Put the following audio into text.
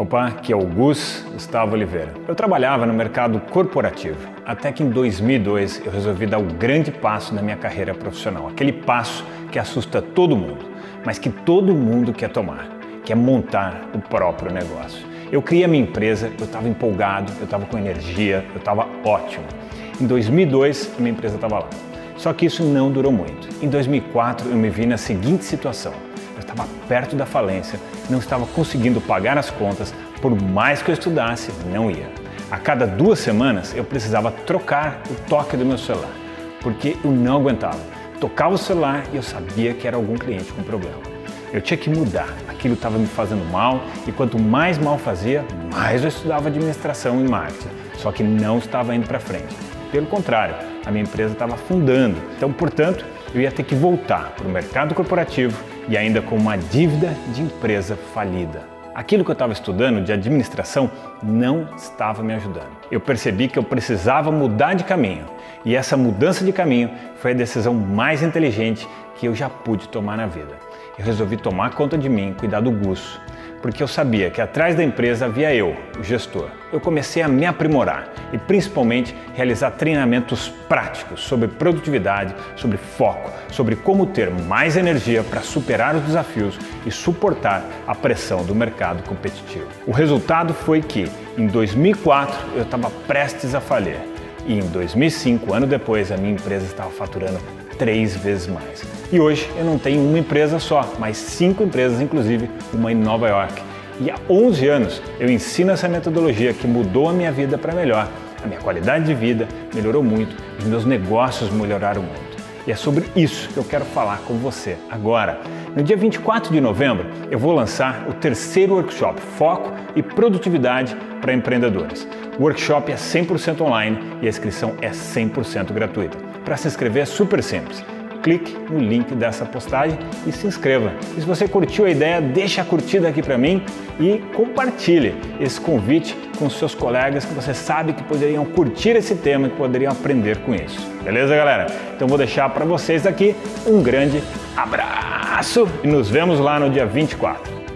Opa, aqui é o Gus Gustavo Oliveira. Eu trabalhava no mercado corporativo, até que em 2002 eu resolvi dar o grande passo na minha carreira profissional, aquele passo que assusta todo mundo, mas que todo mundo quer tomar, que é montar o próprio negócio. Eu criei a minha empresa, eu estava empolgado, eu estava com energia, eu estava ótimo. Em 2002 a minha empresa estava lá. Só que isso não durou muito. Em 2004 eu me vi na seguinte situação eu estava perto da falência, não estava conseguindo pagar as contas, por mais que eu estudasse, não ia. A cada duas semanas eu precisava trocar o toque do meu celular, porque eu não aguentava. Tocava o celular e eu sabia que era algum cliente com problema. Eu tinha que mudar, aquilo estava me fazendo mal e quanto mais mal fazia, mais eu estudava administração e marketing, só que não estava indo para frente. Pelo contrário, a minha empresa estava afundando. Então, portanto, eu ia ter que voltar para o mercado corporativo e ainda com uma dívida de empresa falida. Aquilo que eu estava estudando de administração não estava me ajudando. Eu percebi que eu precisava mudar de caminho e essa mudança de caminho foi a decisão mais inteligente que eu já pude tomar na vida. Eu resolvi tomar conta de mim, cuidar do Gus, porque eu sabia que atrás da empresa havia eu, o gestor. Eu comecei a me aprimorar e principalmente realizar treinamentos práticos sobre produtividade, sobre foco, sobre como ter mais energia para superar os desafios e suportar a pressão do mercado competitivo. O resultado foi que em 2004 eu estava prestes a falir e em 2005, ano depois, a minha empresa estava faturando três vezes mais. E hoje eu não tenho uma empresa só, mas cinco empresas, inclusive uma em Nova York. E há 11 anos eu ensino essa metodologia que mudou a minha vida para melhor. A minha qualidade de vida melhorou muito, os meus negócios melhoraram muito. E é sobre isso que eu quero falar com você agora. No dia 24 de novembro, eu vou lançar o terceiro workshop Foco e Produtividade para Empreendedores. O workshop é 100% online e a inscrição é 100% gratuita. Para se inscrever é super simples. Clique no link dessa postagem e se inscreva. E se você curtiu a ideia, deixa a curtida aqui para mim e compartilhe esse convite com seus colegas que você sabe que poderiam curtir esse tema e que poderiam aprender com isso. Beleza, galera? Então vou deixar para vocês aqui um grande abraço e nos vemos lá no dia 24.